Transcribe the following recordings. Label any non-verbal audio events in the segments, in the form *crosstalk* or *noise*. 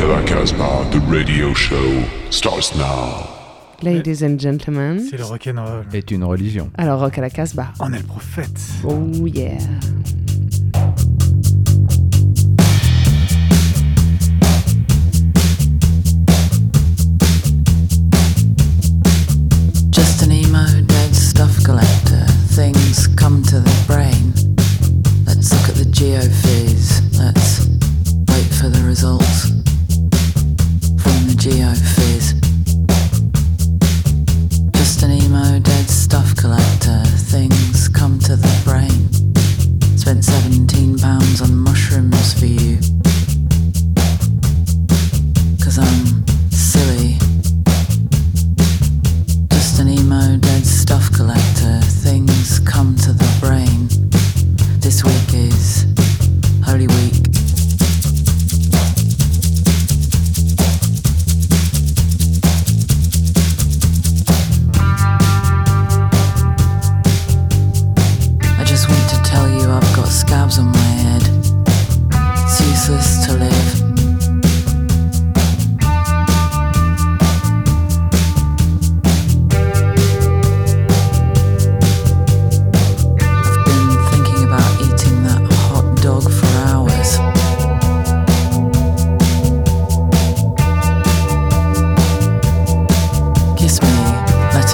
Rock à la Casbah, the radio show starts now. Ladies and gentlemen. C'est le rock'n'roll. Est une religion. Alors, rock à la Casbah. On est le prophète. Oh yeah.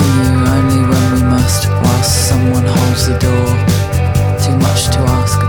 Letting you only when we must, whilst someone holds the door. Too much to ask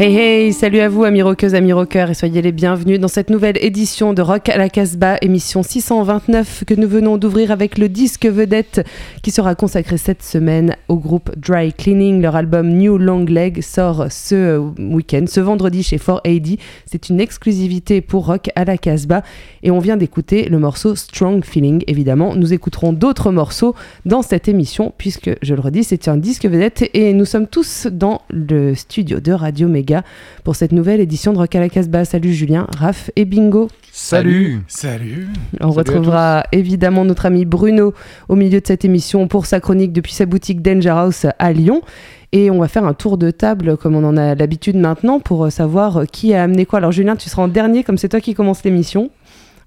Hey hey, salut à vous amis rockeuses, amis rockeurs et soyez les bienvenus dans cette nouvelle édition de Rock à la Casbah, émission 629 que nous venons d'ouvrir avec le disque vedette qui sera consacré cette semaine au groupe Dry Cleaning. Leur album New Long Leg sort ce week-end, ce vendredi chez 4AD. C'est une exclusivité pour Rock à la Casbah et on vient d'écouter le morceau Strong Feeling. Évidemment, nous écouterons d'autres morceaux dans cette émission puisque, je le redis, c'est un disque vedette et nous sommes tous dans le studio de Radio Pour cette nouvelle édition de Rock à la Casbah. Salut Julien, Raph et Bingo. Salut Salut. On Salut retrouvera évidemment notre ami Bruno au milieu de cette émission pour sa chronique depuis sa boutique Danger House à Lyon. Et on va faire un tour de table comme on en a l'habitude maintenant pour savoir qui a amené quoi. Alors Julien, tu seras en dernier comme c'est toi qui commence l'émission.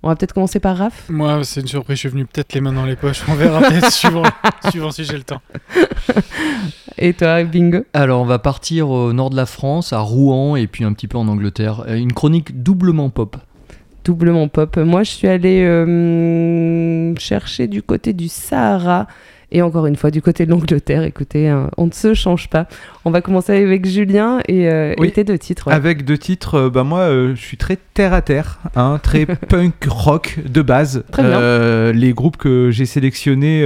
On va peut-être commencer par Raph. Moi, c'est une surprise. Je suis venu peut-être les mains dans les poches. On verra peut-être *laughs* suivant, suivant si j'ai le temps. *laughs* Et toi, Bingo? Alors, on va partir au nord de la France, à Rouen, et puis un petit peu en Angleterre. Euh, Une chronique doublement pop. Doublement pop. Moi, je suis allée euh, chercher du côté du Sahara. Et encore une fois, du côté de l'Angleterre, écoutez, hein, on ne se change pas. On va commencer avec Julien et, euh, Oui. et tes deux titres. ouais. Avec deux titres, euh, bah moi euh, je suis très terre à terre, hein, très *laughs* punk rock de base. Très bien. Euh, les groupes que j'ai sélectionnés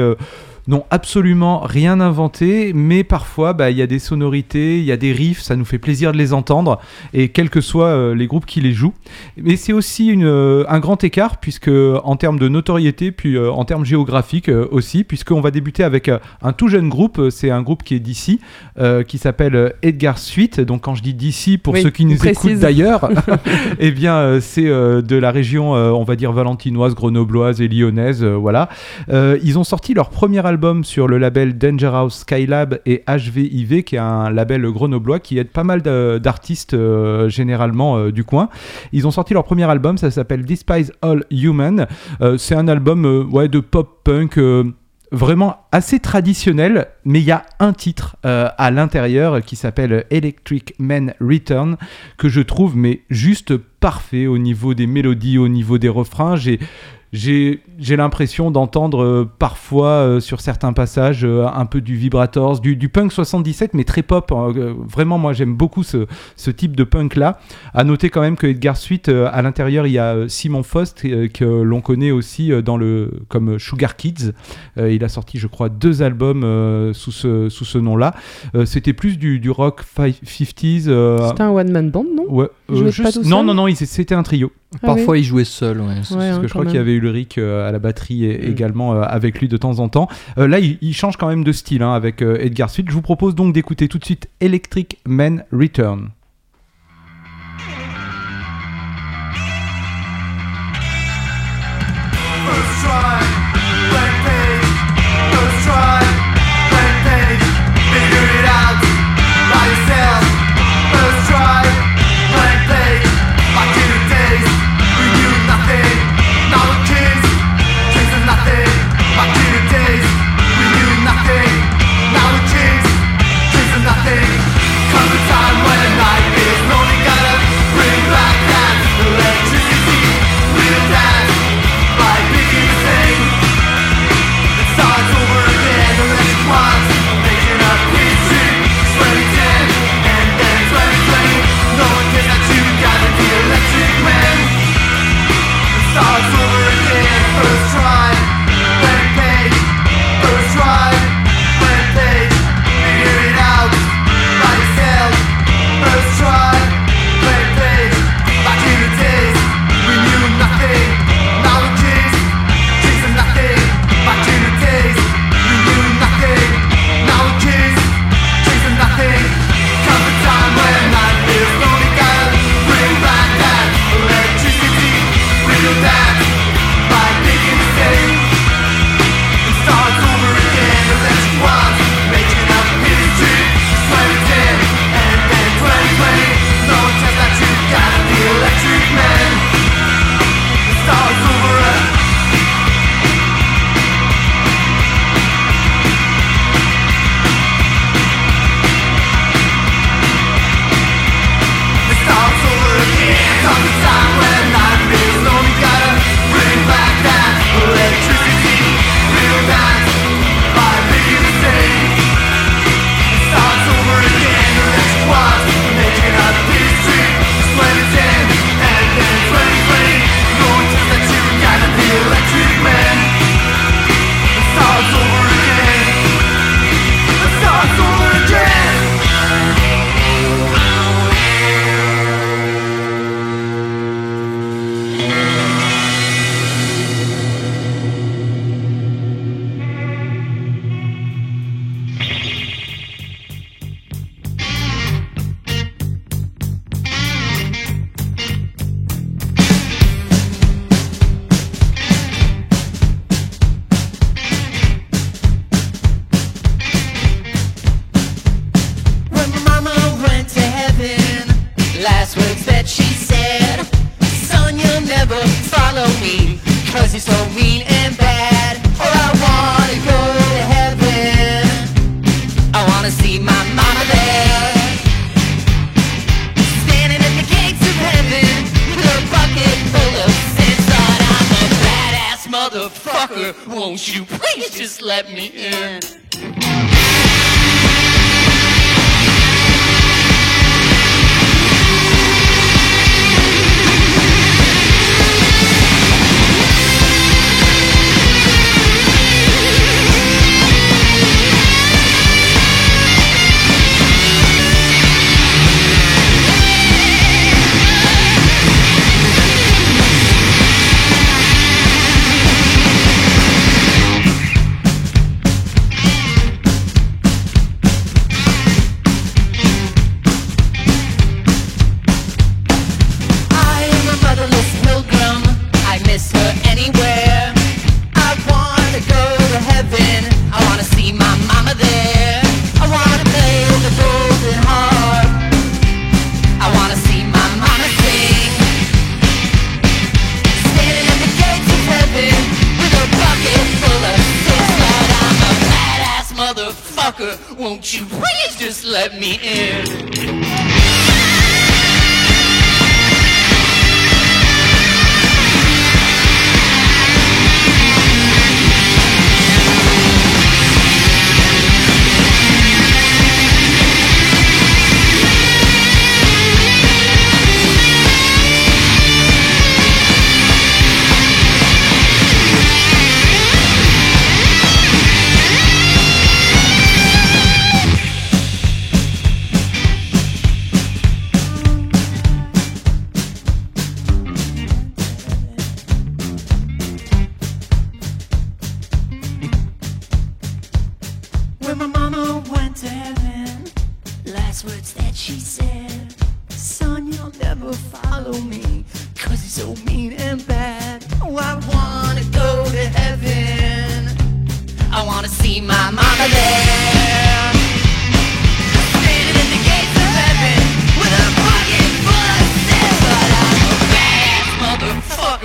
n'ont absolument rien inventé, mais parfois bah, il y a des sonorités, il y a des riffs, ça nous fait plaisir de les entendre, et quels que soient euh, les groupes qui les jouent. Mais c'est aussi une, euh, un grand écart, puisque en termes de notoriété, puis euh, en termes géographiques euh, aussi, puisqu'on va débuter avec euh, un tout jeune groupe, euh, c'est un groupe qui est d'ici, euh, qui s'appelle euh, Edgar Suite. Donc quand je dis d'ici, pour Oui, ceux qui nous précise. écoutent d'ailleurs, *laughs* *laughs* eh bien euh, c'est euh, de la région, euh, on va dire valentinoise, grenobloise et lyonnaise, euh, voilà. Euh, ils ont sorti leur premier album sur le label Danger House Skylab et HVIV, qui est un label grenoblois qui aide pas mal d'artistes euh, généralement euh, du coin. Ils ont sorti leur premier album, ça s'appelle Despise All Human. Euh, c'est un album ouais, de pop punk. Vraiment assez traditionnel, mais il y a un titre à l'intérieur qui s'appelle Electric Man Return que je trouve mais juste parfait au niveau des mélodies, au niveau des refrains. J'ai l'impression d'entendre euh, parfois euh, sur certains passages euh, un peu du vibrators, du, du punk 77 mais très pop. hein. Vraiment moi j'aime beaucoup ce, ce type de punk là. À noter quand même que Edgar Suite à l'intérieur il y a Simon Faust que l'on connaît aussi dans le comme Sugar Kids. Il a sorti je crois deux albums sous ce sous ce nom là. C'était plus du, du rock fi- 50s. euh, C'était un one-man band, non? Ouais, je pas tout non, seul non, non, c'était un trio. Ah Parfois, il jouait seul. Ouais. Ouais, Parce hein, que je crois qu'il y avait Ulrich euh, à la batterie et Mm. également euh, avec lui de temps en temps. Euh, là, il, il change quand même de style hein, avec Edgar Suite. Je vous propose donc d'écouter tout de suite Electric Man Return.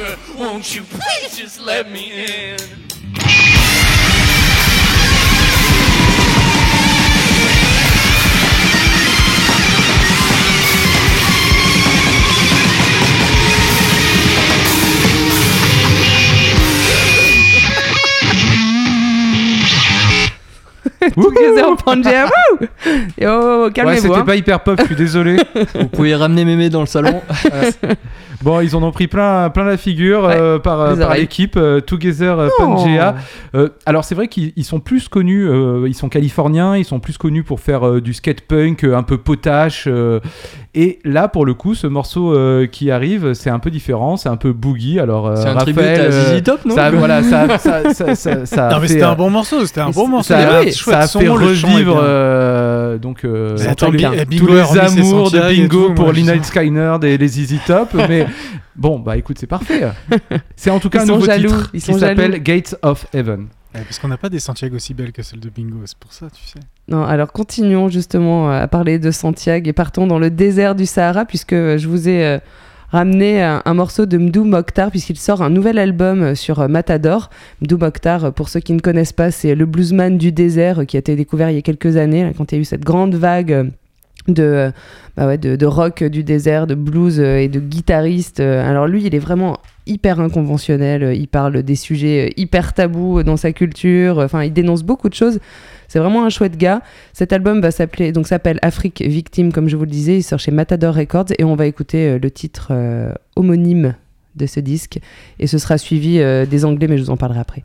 Motherfucker. Won't you please just let me in? Together Pangea, wouh Yo, Ouais, calmez-vous. c'était hein. pas hyper pop, je suis désolé. *laughs* Vous pouvez ramener mémé dans le salon. *laughs* Bon, ils en ont pris plein, plein la figure Ouais, euh, par, euh, par l'équipe euh, Together euh, Oh. Pangea. Euh, alors c'est vrai qu'ils ils sont plus connus, euh, ils sont californiens, ils sont plus connus pour faire euh, du skate punk un peu potache. euh, et là, pour le coup, ce morceau euh, qui arrive, c'est un peu différent, c'est un peu boogie. Alors euh, C'est un Raphaël, tribut à ZZ Top, non ça, *laughs* voilà, ça, ça, ça, ça, ça a Non, mais c'était un bon morceau, c'était un bon morceau. ça, il y a- avait un chouette ça a son, fait revivre. Euh, donc euh, tous attends, les- tous les amours de Bingo tout, pour sais. Skynyrd et les ZZ Top *laughs* mais bon bah écoute c'est parfait c'est en tout cas Ils un nouveau jaloux, titre ils qui sont s'appelle jaloux. Gates of Heaven Ouais, Parce qu'on n'a pas des Santiago aussi belles que celles de Bingo, c'est pour ça, tu sais. Non, alors continuons justement à parler de Santiago et partons dans le désert du Sahara puisque je vous ai euh, ramené un, un morceau de Mdou Mokhtar puisqu'il sort un nouvel album euh, sur euh, Matador. Mdou Mokhtar, euh, pour ceux qui ne connaissent pas, c'est le bluesman du désert euh, qui a été découvert il y a quelques années quand il y a eu cette grande vague. euh, de, euh, bah de, de rock du désert, de blues euh, et de guitariste. Euh, Alors lui, il est vraiment hyper inconventionnel. Euh, Il parle des sujets euh, hyper tabous dans sa culture. Enfin, il dénonce beaucoup de choses. C'est vraiment un chouette gars. Cet album va s'appeler donc s'appelle Afrique Victime, comme je vous le disais. Il sort chez Matador Records et on va écouter euh, le titre euh, homonyme de ce disque. Et ce sera suivi euh, des Anglais, mais je vous en parlerai après.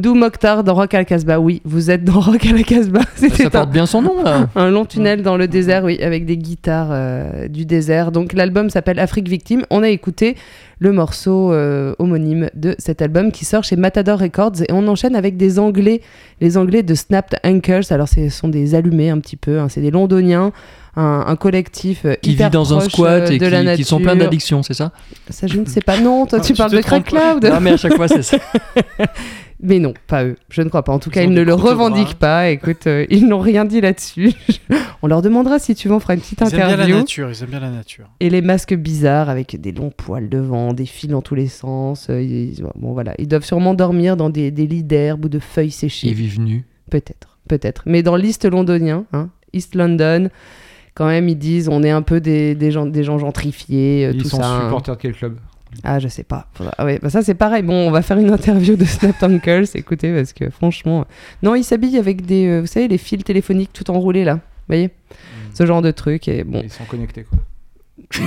Mdou Mokhtar dans Rock à la Casbah. Oui, vous êtes dans Rock à la Casbah. C'était Ça un, porte bien son nom là. *laughs* un long tunnel dans le désert, oui, avec des guitares euh, du désert. Donc l'album s'appelle Afrique Victime. On a écouté le morceau euh, homonyme de cet album qui sort chez Matador Records et on enchaîne avec des Anglais, les Anglais de Snapped Ankles. Alors ce sont des allumés un petit peu, hein. c'est des Londoniens. Un, un collectif euh, Qui hyper vit dans un squat et de la qui, qui sont pleins d'addictions, c'est ça? Ça, je ne sais pas. Non, toi, Ah, tu tu parles de Crack. Cloud. Non, mais à chaque fois, c'est *laughs* ça. Mais non, pas eux. Je ne crois pas. En tout Ils cas, ils ne le revendiquent pas. Écoute, euh, ils n'ont rien dit là-dessus. *laughs* On leur demandera si tu veux, on fera une petite Ils aiment bien la interview. nature, ils aiment bien la nature. Et les masques bizarres avec des longs poils devant, des fils dans tous les sens. euh, ils, bon, voilà. ils doivent sûrement dormir dans des, des lits d'herbe ou de feuilles Ils séchées. vivent nus. Peut-être, peut-être. Mais dans l'East londonien, hein, East London, quand même, ils disent on est un peu des, des gens, des gens gentrifiés, euh, Ils tout sont ça. hein. supporters de quel club? Ah, je sais pas. Ah ouais, bah ça c'est pareil. Bon, on va faire une interview de Snapped Uncles, écoutez, parce que franchement. Non, ils s'habillent avec des. euh, vous savez, les fils téléphoniques tout enroulés là. Vous voyez Ce genre de truc. Et bon. Ils sont connectés quoi.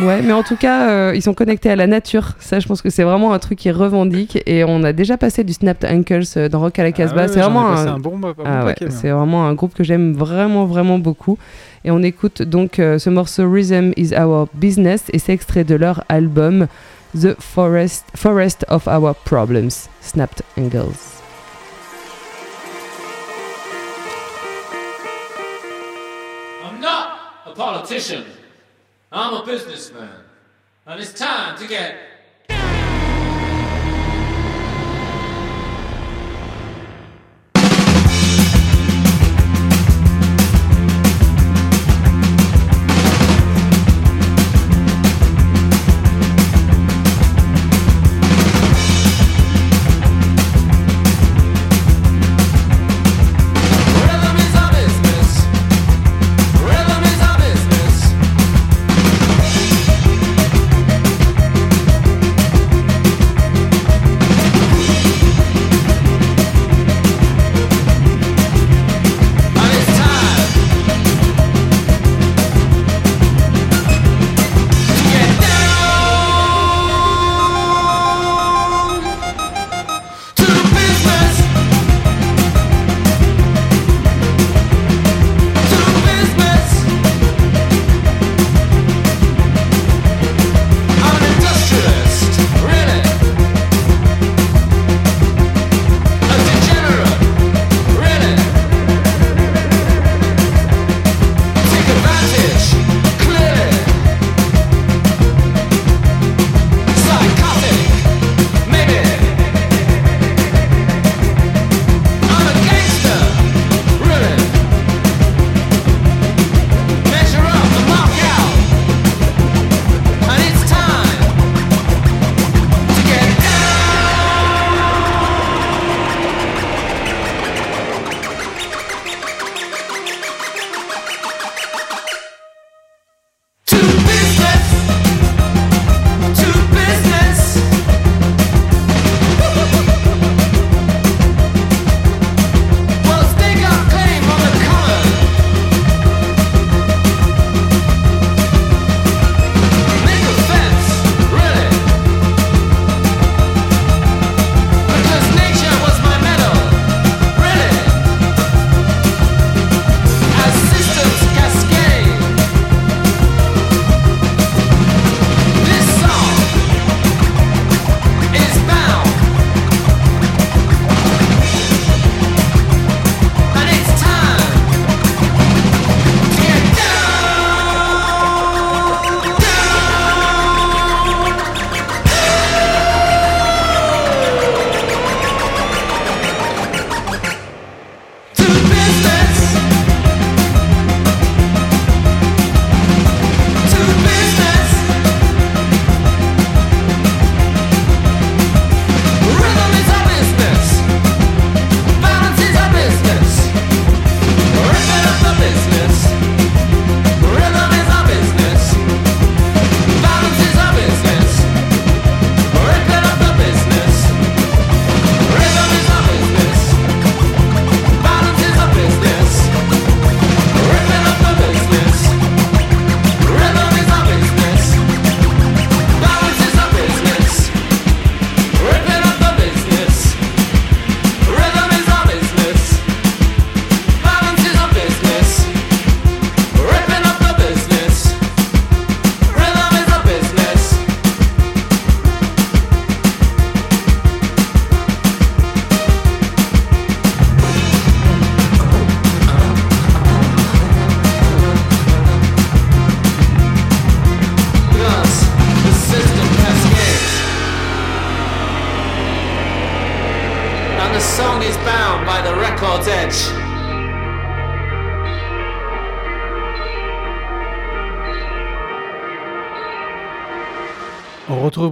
Ouais, mais en tout cas, euh, ils sont connectés à la nature. Ça, je pense que c'est vraiment un truc qu'ils revendiquent. Et on a déjà passé du Snapped Uncles euh, dans Rock à la Casbah. Ah ouais, c'est vraiment un. un bon, Ah ouais, c'est vraiment un groupe que j'aime vraiment, vraiment beaucoup. Et on écoute donc euh, ce morceau Rhythm is Our Business et c'est extrait de leur album The Forest, Forest of Our Problems, Snapped Angles. I'm not a politician. I'm a businessman. And it's time to get.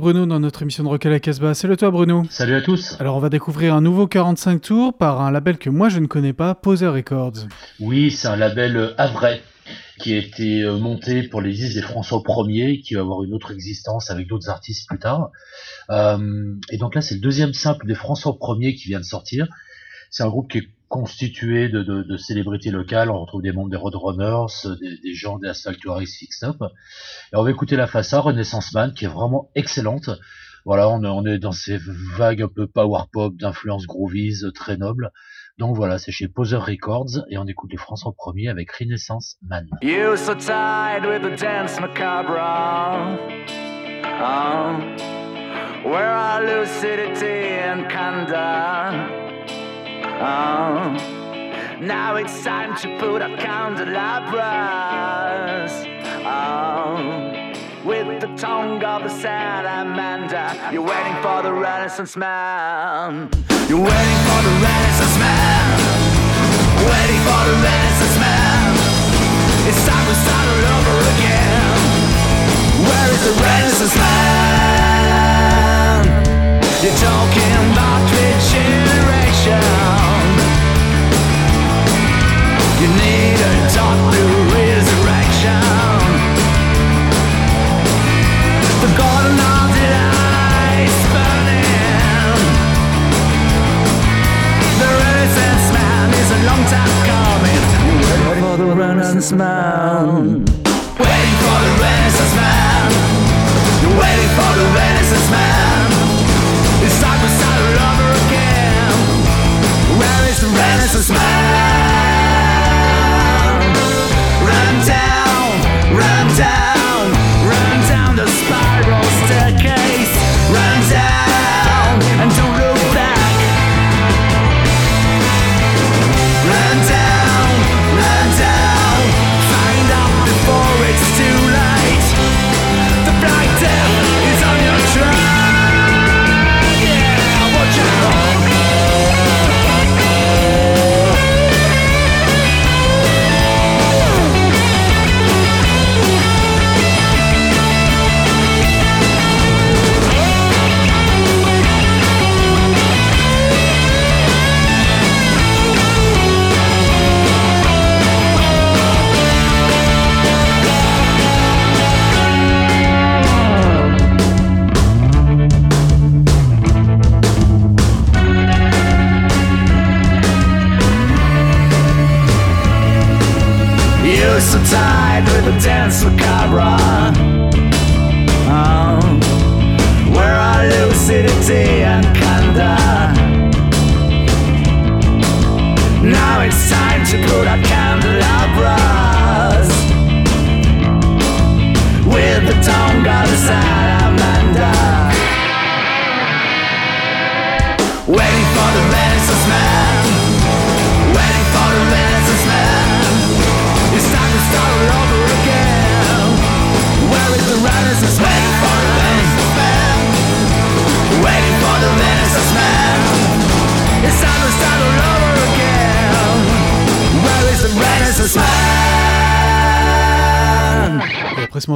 Bruno dans notre émission de Rock à la Casbah. Salut toi Bruno. Salut à tous. Alors on va découvrir un nouveau 45 tours par un label que moi je ne connais pas, Poser Records. Oui, c'est un label euh, Havrais qui a été euh, monté pour les des François Ier, qui va avoir une autre existence avec d'autres artistes plus tard. Euh, et donc là, c'est le deuxième simple des François Ier qui vient de sortir. C'est un groupe qui est constitué de, de, de célébrités locales. On retrouve des membres des Roadrunners, des, des gens des Asphalt Tourist Fixed Up. Et on va écouter la A, Renaissance Man, qui est vraiment excellente. Voilà, on est, on est dans ces vagues un peu power pop d'influence groovies très nobles. Donc voilà, c'est chez Poser Records et on écoute les François Ier avec Renaissance Man. Oh, now it's time to put out candelabras. Oh, with the tongue of the salamander, you're waiting for the Renaissance man. You're waiting for the Renaissance man. Waiting for the Renaissance Renaissance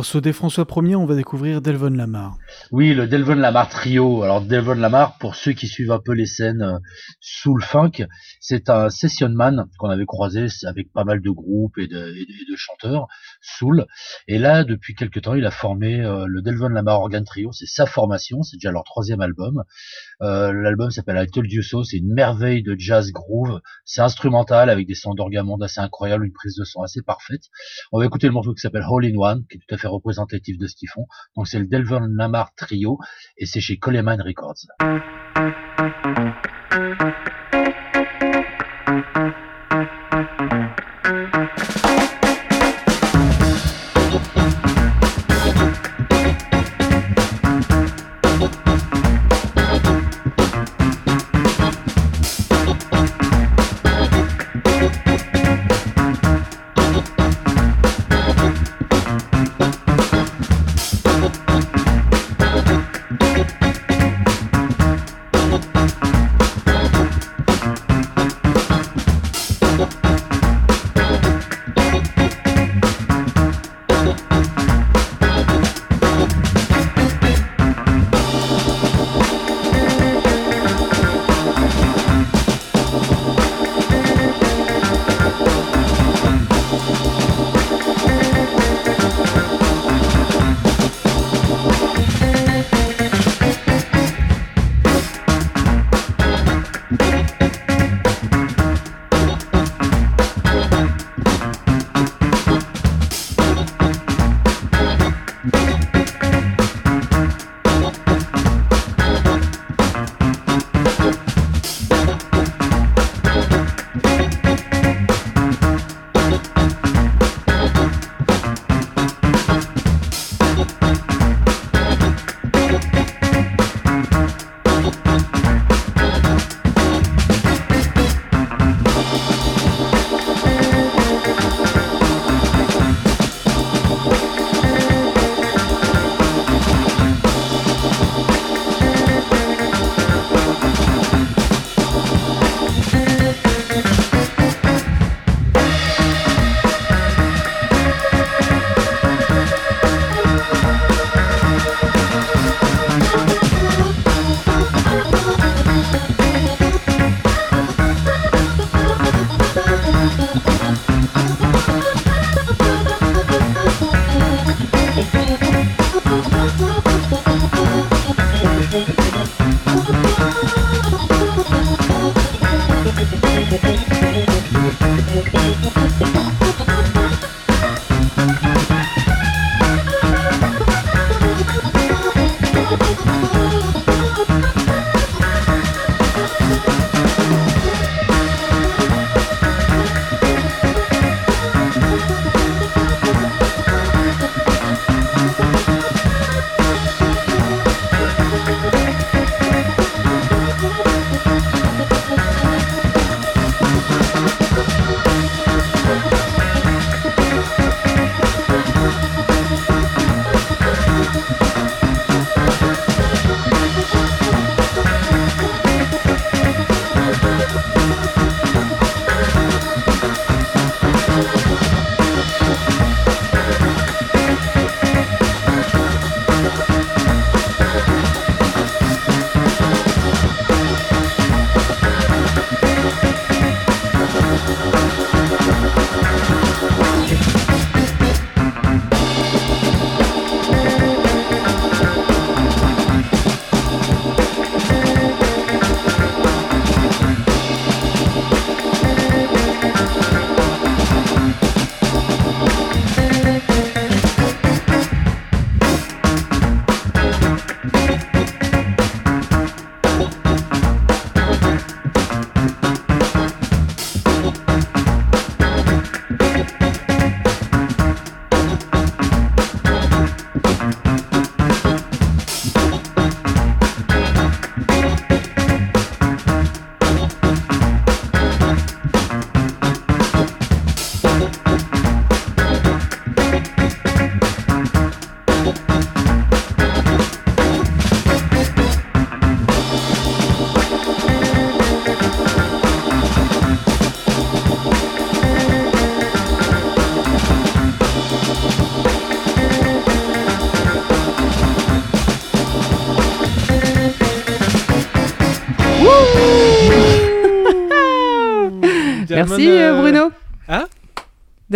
Ce morceau des François Ier, on va découvrir Delvon Lamar. Oui, le Delvon Lamar Trio. Alors Delvon Lamar, pour ceux qui suivent un peu les scènes euh, soul funk, c'est un session man qu'on avait croisé avec pas mal de groupes et de, chanteurs soul. Et là, depuis quelques temps, il a formé euh, le Delvon Lamar Organ Trio. C'est sa formation, c'est déjà leur troisième album. Euh, L'album s'appelle I Told You So. C'est une merveille de jazz groove. C'est instrumental avec des sons d'orgamonde assez incroyables, une prise de son assez parfaite. On va écouter le morceau qui s'appelle All in One, qui est tout à fait représentatif de ce qu'ils font. Donc c'est le Delvon Lamar Trio et c'est chez Coleman Records.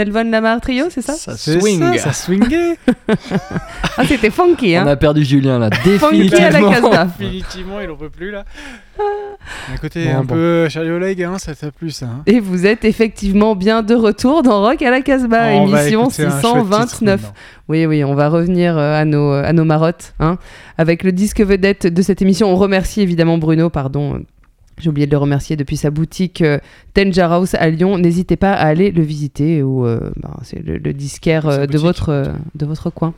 Delvon Lamar Trio, c'est ça? Ça swing. ça, ça swingait. *laughs* Ah, c'était funky, On hein a perdu Julien là, Funky à la définitivement. Définitivement, il en peut plus là. Un côté Bon, un bon. peu Charlie Oleg, hein, ça t'a plu ça. hein. Et vous êtes effectivement bien de retour dans Rock à la Casbah, On émission écouter un chouette titre 629. maintenant. Oui, oui, on va revenir euh, à nos, à nos marottes. Hein, avec le disque vedette de cette émission. On remercie évidemment Bruno, pardon. J'ai oublié de le remercier depuis sa boutique euh, House à Lyon. N'hésitez pas à aller le visiter. Ou, euh, ben, c'est le, le disquaire euh, de, boutique. votre, euh, de votre coin.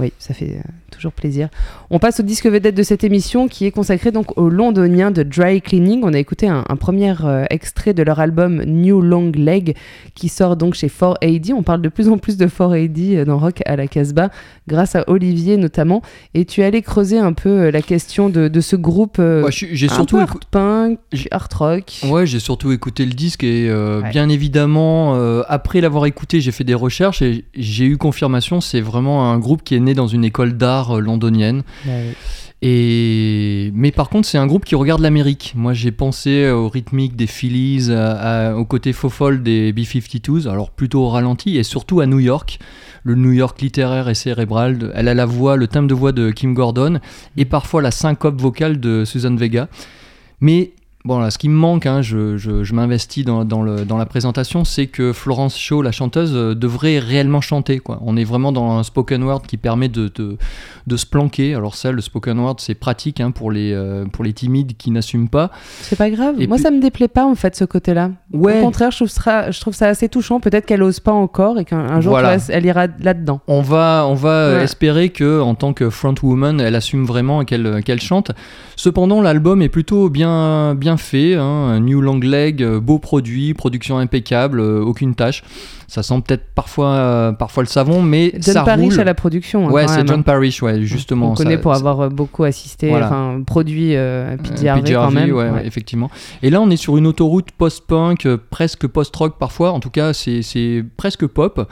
Oui, ça fait euh, toujours plaisir. On passe au disque vedette de cette émission qui est consacré donc aux londoniens de Dry Cleaning. On a écouté un, un premier euh, extrait de leur album New Long Leg qui sort donc chez 4AD. On parle de plus en plus de 4AD euh, dans Rock à la Casbah grâce à Olivier notamment. Et tu es allé creuser un peu la question de, de ce groupe euh, Ouais, j'ai surtout punk, art rock. Ouais, j'ai surtout écouté le disque et Ouais. bien évidemment, après l'avoir écouté, j'ai fait des recherches et j'ai eu confirmation. C'est vraiment un groupe qui est né dans une école d'art euh, londonienne. Et mais par contre, c'est un groupe qui regarde l'Amérique. Moi, j'ai pensé au rythmique des Phillies, à- à- au côté faux folle des B-52s, alors plutôt au ralenti et surtout à New York. Le New York littéraire et cérébral. Elle a la voix, le timbre de voix de Kim Gordon et parfois la syncope vocale de Susan Vega. Mais bon, là, ce qui me manque, hein, je, je- je m'investis dans, dans le- dans la présentation, c'est que Florence Shaw, la chanteuse, euh, devrait réellement chanter. Quoi. On est vraiment dans un spoken word qui permet de, de, de se planquer. Alors ça, le spoken word, c'est pratique hein, pour, les, euh, pour les timides qui n'assument pas. C'est pas grave. Et Moi, puis- ça me déplaît pas en fait ce côté-là. Ouais. Au contraire, je trouve, ça, je trouve ça assez touchant. Peut-être qu'elle ose pas encore et qu'un un jour, Voilà. tu vois, elle ira là-dedans. On va, on va euh, Ouais. espérer que en tant que frontwoman, elle assume vraiment et qu'elle qu'elle chante. Cependant, l'album est plutôt bien, bien fait. hein. Un New Long Leg, euh, beau produit, production impeccable, euh, aucune tâche. Ça sent peut-être parfois, euh, parfois le savon, mais John ça Parrish roule. à la production. hein, Ouais, c'est John hein. Parrish, ouais, justement. On connaît ça- pour ça- avoir beaucoup assisté, Voilà. enfin produit euh, quand même. ouais, effectivement. Et là, on est sur une autoroute post-punk, presque post-rock parfois. En tout cas, c'est presque pop,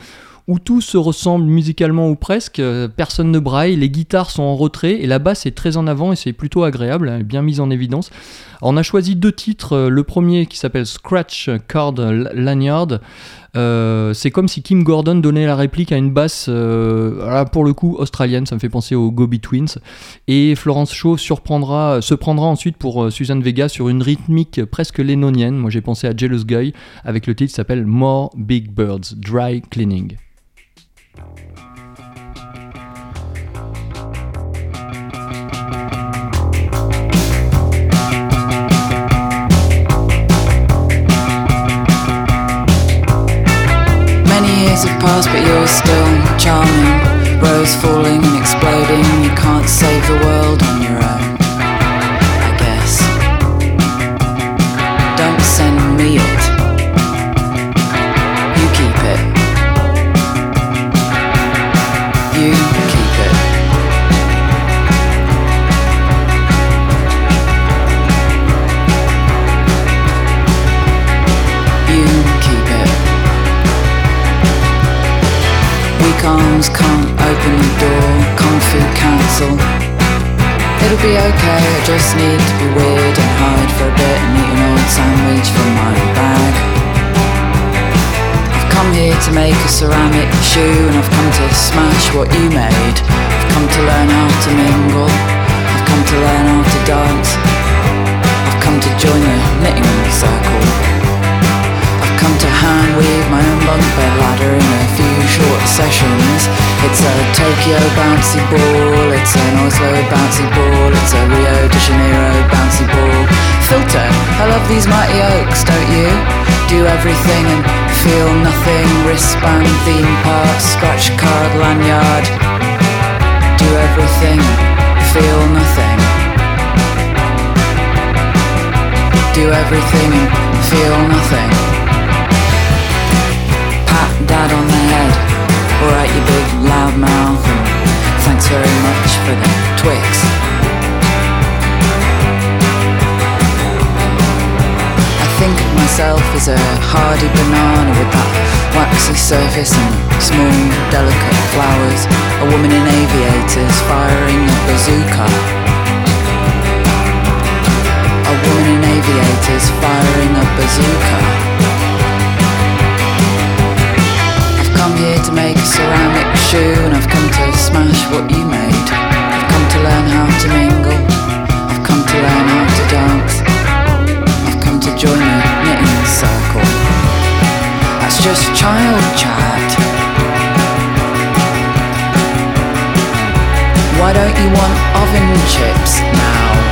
où tout se ressemble musicalement ou presque. euh, Personne ne braille, les guitares sont en retrait et la basse est très en avant et c'est plutôt agréable, hein, bien mise en évidence. On a choisi deux titres. euh, Le premier qui s'appelle Scratch Card Lanyard. Euh, c'est comme si Kim Gordon donnait la réplique à une basse, euh, pour le coup australienne, ça me fait penser aux Gobi Twins. Et Florence Shaw surprendra, se prendra ensuite pour euh, Suzanne Vega sur une rythmique presque lénonienne. Moi j'ai pensé à Jealous Guy avec le titre qui s'appelle More Big Birds, Dry Cleaning. Passed, but you're still charming. Rose falling and exploding. You can't save the world on your own. I guess. Don't send me it. Council. It'll be okay. I just need to be weird and hide for a bit and eat an old sandwich from my bag. I've come here to make a ceramic shoe and I've come to smash what you made. I've come to learn how to mingle. I've come to learn how to dance. I've come to join the knitting circle. Come to hand weave my own bunk bed ladder in a few short sessions. It's a Tokyo bouncy ball, it's an Oslo bouncy ball, it's a Rio de Janeiro bouncy ball. Filter, I love these mighty oaks, don't you? Do everything and feel nothing. Wristband, theme park, scratch card, lanyard. Do everything, feel nothing. Do everything and feel nothing on the head. Alright, you big loud mouth, and thanks very much for the Twix. I think of myself as a hardy banana with that waxy surface and small, delicate flowers. A woman in aviators firing a bazooka. A woman in aviators firing a bazooka. And I've come to smash what you made. I've come to learn how to mingle. I've come to learn how to dance. I've come to join a knitting circle. That's just child chat. Why don't you want oven chips now?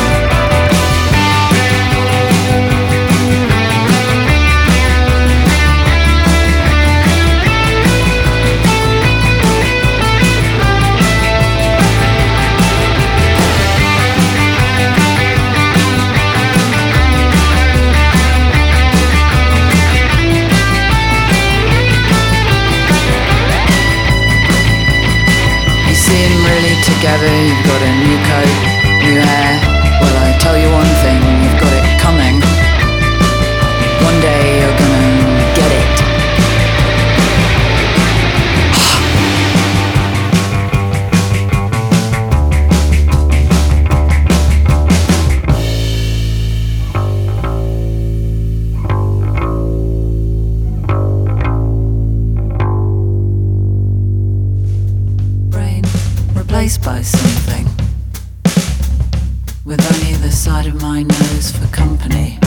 Together, you've got a new coat, new hair. Well, I tell you one by something. With only the side of my nose for company.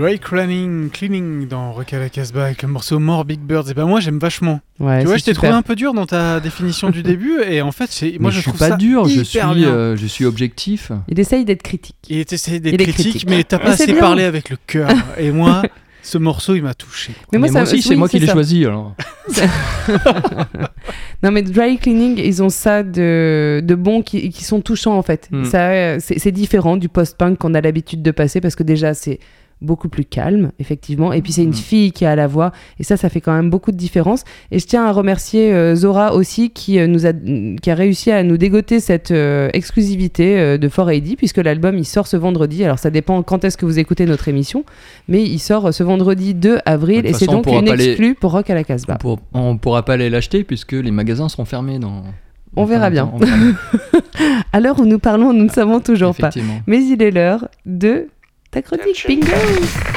Dry Cleaning, cleaning dans Rock à la Casbah avec le morceau More Big Birds. Et ben moi j'aime vachement. Ouais, tu vois, je t'ai trouvé un peu dur dans ta définition du *laughs* début et en fait, c'est moi Mais je, je suis trouve pas ça dur, je suis, euh, je suis objectif. Il essaye d'être critique. Il est essayé d'être critique, critique. mais t'as pas assez parlé avec le cœur. et moi, *laughs* ce morceau, il m'a touché. Mais moi, aussi, c'est oui, moi qui l'ai choisi. Alors. *laughs* Non mais dry cleaning, ils ont ça de, de bon qui, qui sont touchants en fait. Mm. Ça, euh, c'est c'est différent du post-punk qu'on a l'habitude de passer parce que déjà c'est beaucoup plus calme effectivement. Et puis c'est une fille qui a la voix. Et ça ça fait quand même beaucoup de différence. Et je tiens à remercier euh, Zora aussi qui euh, nous a qui a réussi à nous dégoter cette euh, exclusivité de 4AD puisque l'album il sort ce vendredi. Alors ça dépend quand est-ce que vous écoutez notre émission. Mais il sort ce vendredi 2 avril. Et c'est on donc une les- exclue pour Rock à la Casbah. Pour- on pourra pas aller l'acheter puisque les magasins seront fermés dans. On verra bien. On *laughs* verra. À l'heure où nous parlons, nous ne savons toujours pas. Mais il est l'heure de ta chronique. Bingo oh? Oh?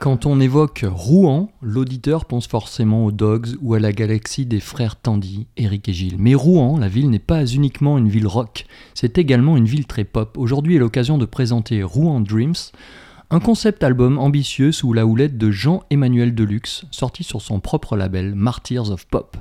Quand on évoque Rouen, l'auditeur pense forcément aux Dogs ou à la galaxie des frères Tandy, Eric et Gilles. Mais Rouen, la ville n'est pas uniquement une ville rock, c'est également une ville très pop. Aujourd'hui est l'occasion de présenter Rouen Dreams, un concept album ambitieux sous la houlette de Jean-Emmanuel Deluxe, sorti sur son propre label Martyrs of Pop.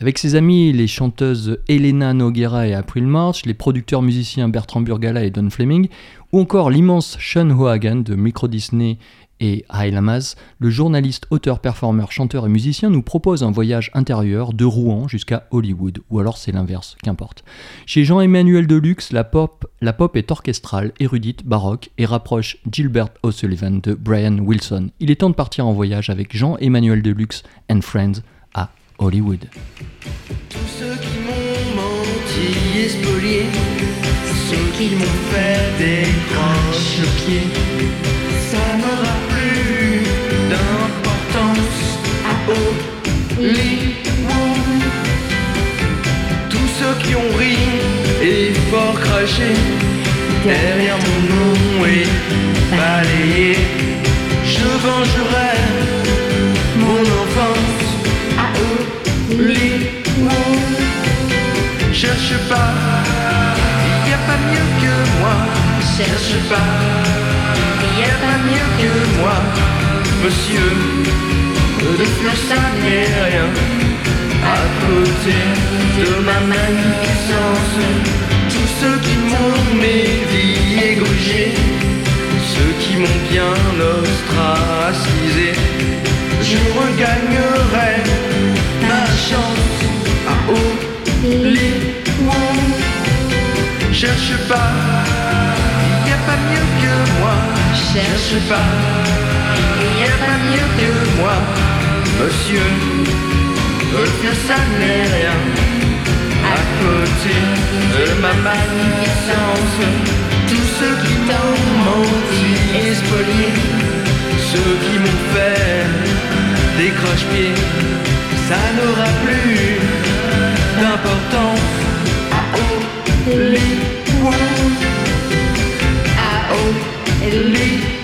Avec ses amis, les chanteuses Elena Noguera et April March, les producteurs musiciens Bertrand Burgala et Don Fleming, ou encore l'immense Sean Hohagan de Micro Disney et High Lamas, le journaliste, auteur, performeur, chanteur et musicien nous propose un voyage intérieur de Rouen jusqu'à Hollywood, ou alors c'est l'inverse, qu'importe. Chez Jean-Emmanuel Deluxe, la pop, la pop est orchestrale, érudite, baroque et rapproche Gilbert O'Sullivan de Brian Wilson. Il est temps de partir en voyage avec Jean-Emmanuel Deluxe and Friends à Hollywood. Tous ceux qui ont ri et fort craché derrière mon nom et balayé, je vengerai mon enfance à Hollywood. Cherche pas, y a pas mieux que moi. Cherche pas, y a pas mieux que moi. Monsieur, de fleurs ça n'est rien. À côté de ma magnificence, tous ceux qui m'ont mes vies égorgées, ceux qui m'ont bien ostracisé, je regagnerai ma chance à Hollywood. Cherche pas, y a pas mieux que moi. Cherche pas, y a pas mieux que moi. Monsieur, que ça n'est rien. À côté de ma magnificence, tous ceux qui t'ont menti et spolié, ceux qui m'ont fait des croche-pieds, ça n'aura plus d'importance à Hollywood. À Hollywood.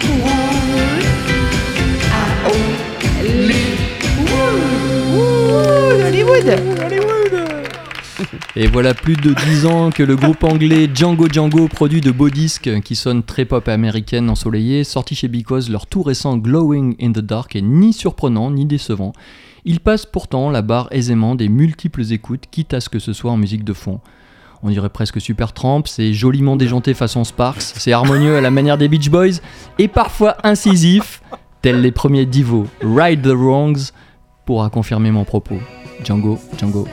Et voilà plus de 10 ans que le groupe anglais Django Django produit de beaux disques qui sonnent très pop américaine ensoleillée, sorti chez Because, leur tout récent Glowing in the Dark est ni surprenant ni décevant. Il passe pourtant la barre aisément des multiples écoutes, quitte à ce que ce soit en musique de fond. On dirait presque Super Tramp, c'est joliment déjanté façon Sparks, c'est harmonieux à la manière des Beach Boys, et parfois incisif, tels les premiers Divo. Ride the Wrongs pourra confirmer mon propos. Django, Django.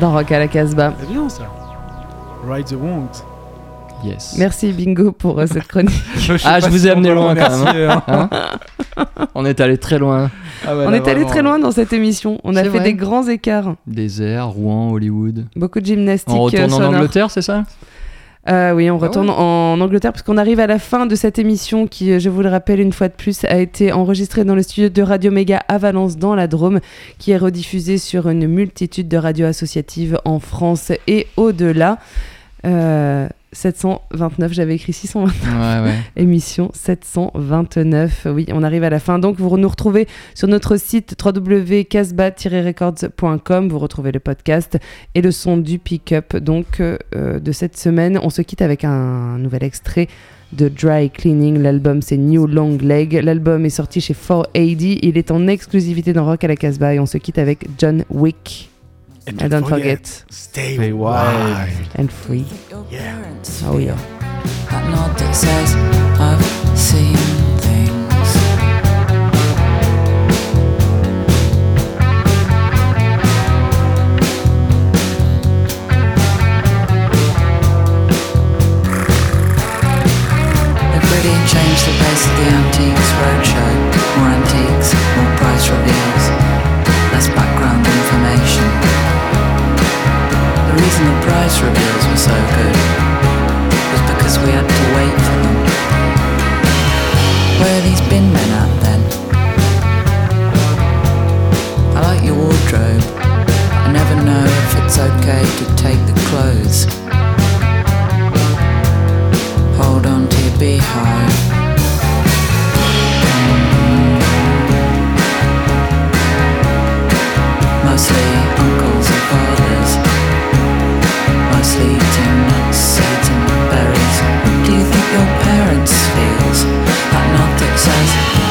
Dans Rock à la Casbah. C'est bien ça. Ride the Won't. Yes. Merci Bingo pour euh, cette chronique. *laughs* Ah, je vous ai amené loin quand même. Merci, hein. Hein *laughs* On est allé très loin. Ah ouais, On là, est allé très loin dans cette émission. On a fait vrai. des grands écarts. Désert, Rouen, Hollywood. Beaucoup de gymnastique. On retourne euh, en. Angleterre, c'est ça? Euh, oui, on Ah retourne ouais en Angleterre parce qu'on arrive à la fin de cette émission qui, euh, je vous le rappelle une fois de plus, a été enregistrée dans le studio de Radio Méga à Valence dans la Drôme, qui est rediffusée sur une multitude de radios associatives en France et au-delà. Euh, 729, j'avais écrit 629 Ouais, ouais. *laughs* émission 729. Oui, on arrive à la fin. Donc, vous nous retrouvez sur notre site www.casbah-records.com. Vous retrouvez le podcast et le son du pick-up. Donc, euh, euh, de cette semaine, on se quitte avec un nouvel extrait de Dry Cleaning. L'album, c'est New Long Leg. L'album est sorti chez 4AD. Il est en exclusivité dans Rock à la Casbah et on se quitte avec John Wick. And don't forget, Stay, Stay wild. wild. and free. Yeah. Oh yeah. That nod that says I've seen things. They've really changed the pace of the antiques roadshow. Reason the price reveals were so good was because we had to wait for them. Where are these bin men at then? I like your wardrobe. I never know if it's okay to take the clothes. Hold on to your beehive. Mostly sense